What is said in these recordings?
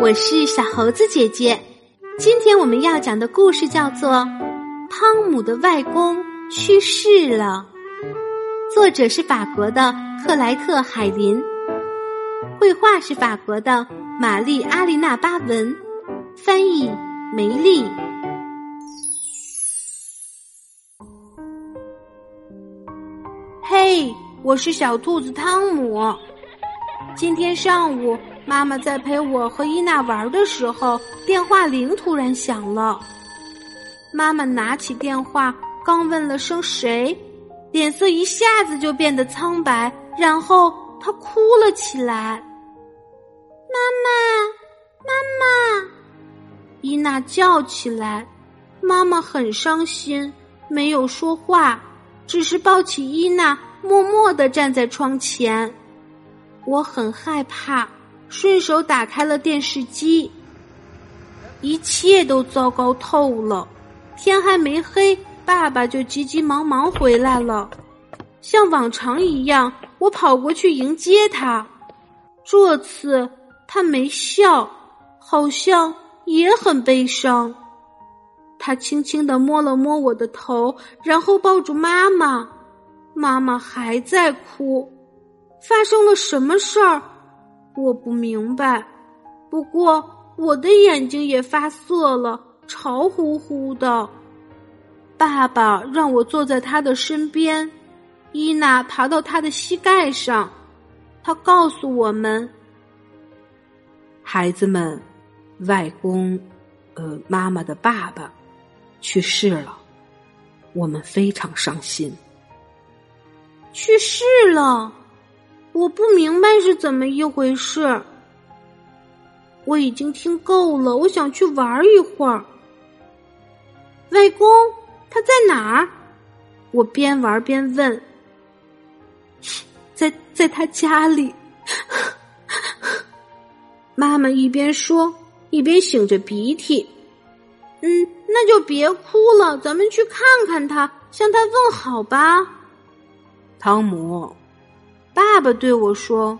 我是小猴子姐姐。今天我们要讲的故事叫做《汤姆的外公去世了》，作者是法国的克莱特·海林，绘画是法国的玛丽·阿丽娜·巴文，翻译梅丽。嘿，我是小兔子汤姆。今天上午，妈妈在陪我和伊娜玩的时候，电话铃突然响了。妈妈拿起电话，刚问了声“谁”，脸色一下子就变得苍白，然后她哭了起来。妈妈，妈妈！伊娜叫起来。妈妈很伤心，没有说话，只是抱起伊娜，默默的站在窗前。我很害怕，顺手打开了电视机。一切都糟糕透了，天还没黑，爸爸就急急忙忙回来了。像往常一样，我跑过去迎接他。这次他没笑，好像也很悲伤。他轻轻的摸了摸我的头，然后抱住妈妈。妈妈还在哭。发生了什么事儿？我不明白。不过我的眼睛也发涩了，潮乎乎的。爸爸让我坐在他的身边，伊娜爬到他的膝盖上。他告诉我们：“孩子们，外公，呃，妈妈的爸爸去世了，我们非常伤心。去世了。”我不明白是怎么一回事。我已经听够了，我想去玩一会儿。外公他在哪儿？我边玩边问。在在他家里。妈妈一边说一边擤着鼻涕。嗯，那就别哭了，咱们去看看他，向他问好吧。汤姆。爸爸对我说：“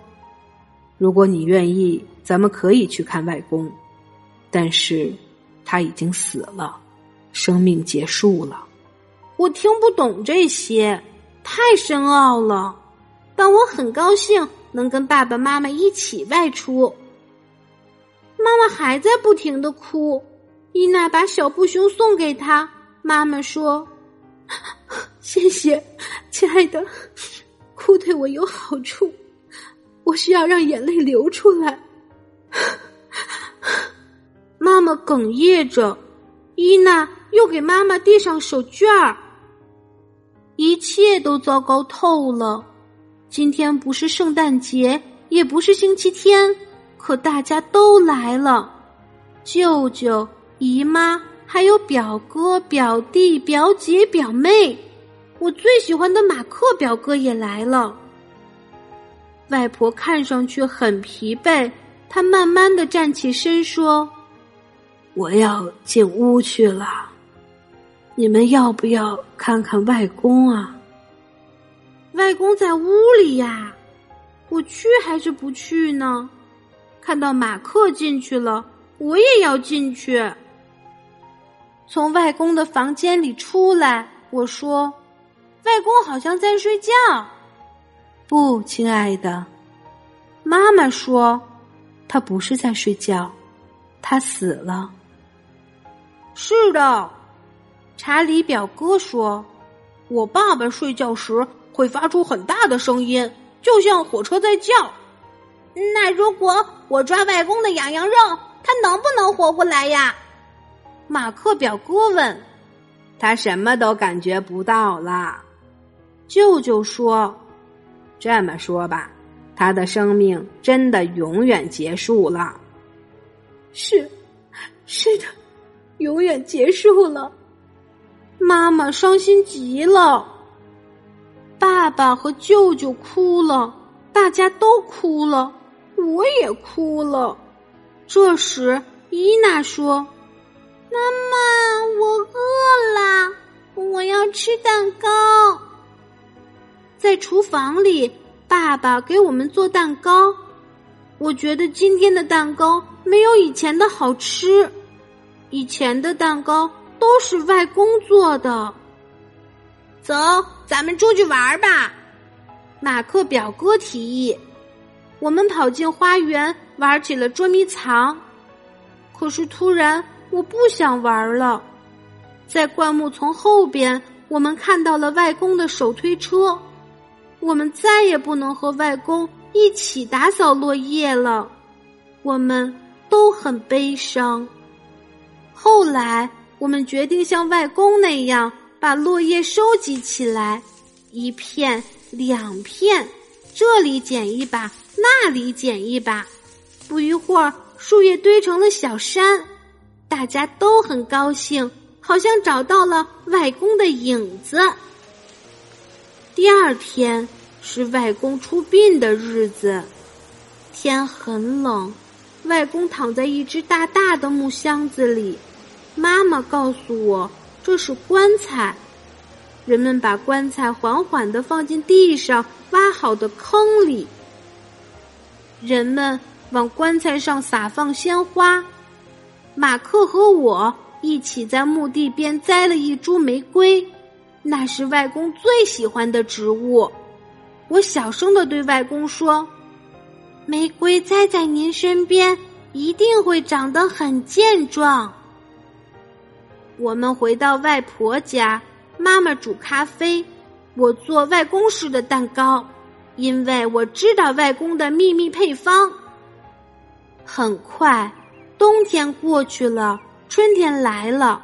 如果你愿意，咱们可以去看外公，但是他已经死了，生命结束了。”我听不懂这些，太深奥了。但我很高兴能跟爸爸妈妈一起外出。妈妈还在不停的哭，伊娜把小布熊送给她。妈妈说：“ 谢谢，亲爱的。”哭对我有好处，我需要让眼泪流出来。妈妈哽咽着，伊娜又给妈妈递上手绢儿。一切都糟糕透了。今天不是圣诞节，也不是星期天，可大家都来了：舅舅、姨妈，还有表哥、表弟、表姐、表妹。我最喜欢的马克表哥也来了。外婆看上去很疲惫，她慢慢的站起身说：“我要进屋去了，你们要不要看看外公啊？”外公在屋里呀，我去还是不去呢？看到马克进去了，我也要进去。从外公的房间里出来，我说。外公好像在睡觉。不，亲爱的，妈妈说，他不是在睡觉，他死了。是的，查理表哥说，我爸爸睡觉时会发出很大的声音，就像火车在叫。那如果我抓外公的痒痒肉，他能不能活过来呀？马克表哥问。他什么都感觉不到了。舅舅说：“这么说吧，他的生命真的永远结束了。是，是的，永远结束了。妈妈伤心极了，爸爸和舅舅哭了，大家都哭了，我也哭了。这时，伊娜说：‘妈妈，我饿了，我要吃蛋糕。’”在厨房里，爸爸给我们做蛋糕。我觉得今天的蛋糕没有以前的好吃。以前的蛋糕都是外公做的。走，咱们出去玩吧。马克表哥提议。我们跑进花园，玩起了捉迷藏。可是突然，我不想玩了。在灌木丛后边，我们看到了外公的手推车。我们再也不能和外公一起打扫落叶了。我们都很悲伤。后来，我们决定像外公那样把落叶收集起来，一片、两片，这里捡一把。那里捡一把，不一会儿，树叶堆成了小山，大家都很高兴，好像找到了外公的影子。第二天是外公出殡的日子，天很冷，外公躺在一只大大的木箱子里。妈妈告诉我，这是棺材。人们把棺材缓缓的放进地上挖好的坑里。人们往棺材上撒放鲜花，马克和我一起在墓地边栽了一株玫瑰，那是外公最喜欢的植物。我小声的对外公说：“玫瑰栽在您身边，一定会长得很健壮。”我们回到外婆家，妈妈煮咖啡，我做外公式的蛋糕。因为我知道外公的秘密配方。很快，冬天过去了，春天来了，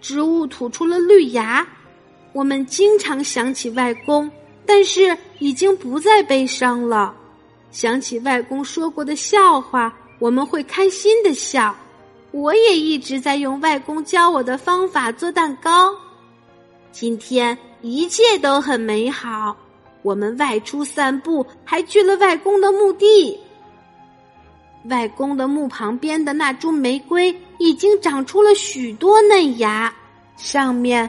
植物吐出了绿芽。我们经常想起外公，但是已经不再悲伤了。想起外公说过的笑话，我们会开心的笑。我也一直在用外公教我的方法做蛋糕。今天一切都很美好。我们外出散步，还去了外公的墓地。外公的墓旁边的那株玫瑰已经长出了许多嫩芽，上面